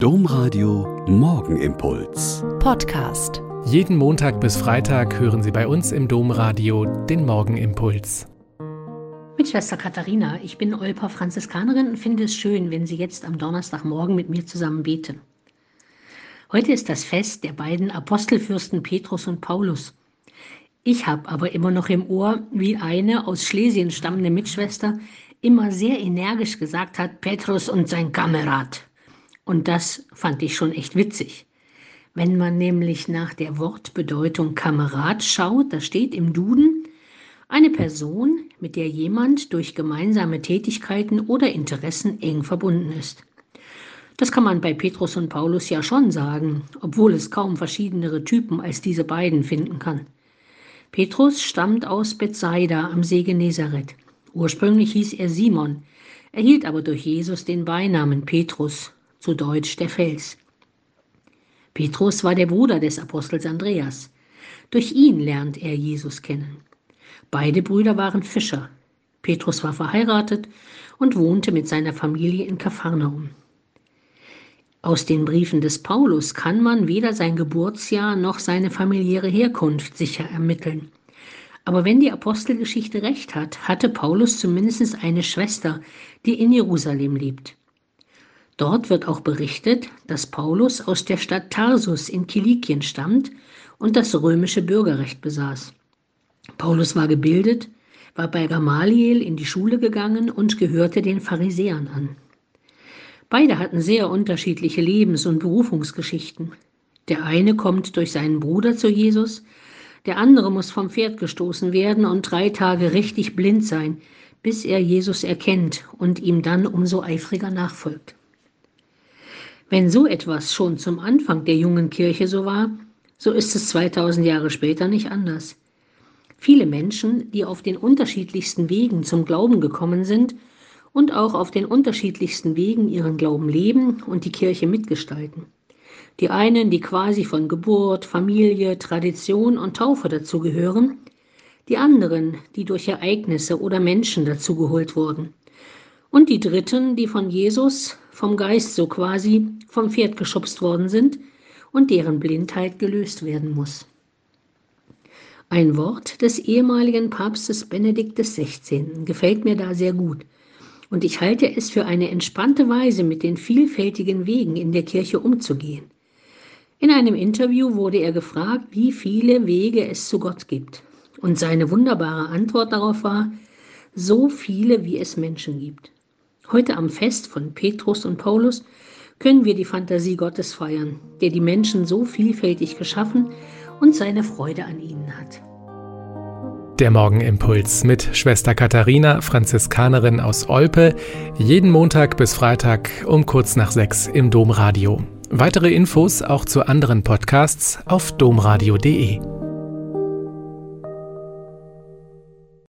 Domradio Morgenimpuls. Podcast. Jeden Montag bis Freitag hören Sie bei uns im Domradio den Morgenimpuls. Mit Schwester Katharina, ich bin Olper Franziskanerin und finde es schön, wenn Sie jetzt am Donnerstagmorgen mit mir zusammen beten. Heute ist das Fest der beiden Apostelfürsten Petrus und Paulus. Ich habe aber immer noch im Ohr, wie eine aus Schlesien stammende Mitschwester immer sehr energisch gesagt hat, Petrus und sein Kamerad. Und das fand ich schon echt witzig. Wenn man nämlich nach der Wortbedeutung Kamerad schaut, da steht im Duden eine Person, mit der jemand durch gemeinsame Tätigkeiten oder Interessen eng verbunden ist. Das kann man bei Petrus und Paulus ja schon sagen, obwohl es kaum verschiedenere Typen als diese beiden finden kann. Petrus stammt aus Bethsaida am See Genezareth. Ursprünglich hieß er Simon, erhielt aber durch Jesus den Beinamen Petrus, zu Deutsch der Fels. Petrus war der Bruder des Apostels Andreas. Durch ihn lernt er Jesus kennen. Beide Brüder waren Fischer. Petrus war verheiratet und wohnte mit seiner Familie in Kapharnaum. Aus den Briefen des Paulus kann man weder sein Geburtsjahr noch seine familiäre Herkunft sicher ermitteln. Aber wenn die Apostelgeschichte recht hat, hatte Paulus zumindest eine Schwester, die in Jerusalem lebt. Dort wird auch berichtet, dass Paulus aus der Stadt Tarsus in Kilikien stammt und das römische Bürgerrecht besaß. Paulus war gebildet, war bei Gamaliel in die Schule gegangen und gehörte den Pharisäern an. Beide hatten sehr unterschiedliche Lebens- und Berufungsgeschichten. Der eine kommt durch seinen Bruder zu Jesus, der andere muss vom Pferd gestoßen werden und drei Tage richtig blind sein, bis er Jesus erkennt und ihm dann umso eifriger nachfolgt. Wenn so etwas schon zum Anfang der jungen Kirche so war, so ist es 2000 Jahre später nicht anders. Viele Menschen, die auf den unterschiedlichsten Wegen zum Glauben gekommen sind und auch auf den unterschiedlichsten Wegen ihren Glauben leben und die Kirche mitgestalten. Die einen, die quasi von Geburt, Familie, Tradition und Taufe dazugehören, die anderen, die durch Ereignisse oder Menschen dazugeholt wurden. Und die Dritten, die von Jesus, vom Geist so quasi, vom Pferd geschubst worden sind und deren Blindheit gelöst werden muss. Ein Wort des ehemaligen Papstes Benedikt XVI. gefällt mir da sehr gut. Und ich halte es für eine entspannte Weise, mit den vielfältigen Wegen in der Kirche umzugehen. In einem Interview wurde er gefragt, wie viele Wege es zu Gott gibt. Und seine wunderbare Antwort darauf war, so viele, wie es Menschen gibt. Heute am Fest von Petrus und Paulus können wir die Fantasie Gottes feiern, der die Menschen so vielfältig geschaffen und seine Freude an ihnen hat. Der Morgenimpuls mit Schwester Katharina, Franziskanerin aus Olpe, jeden Montag bis Freitag um kurz nach sechs im Domradio. Weitere Infos auch zu anderen Podcasts auf domradio.de.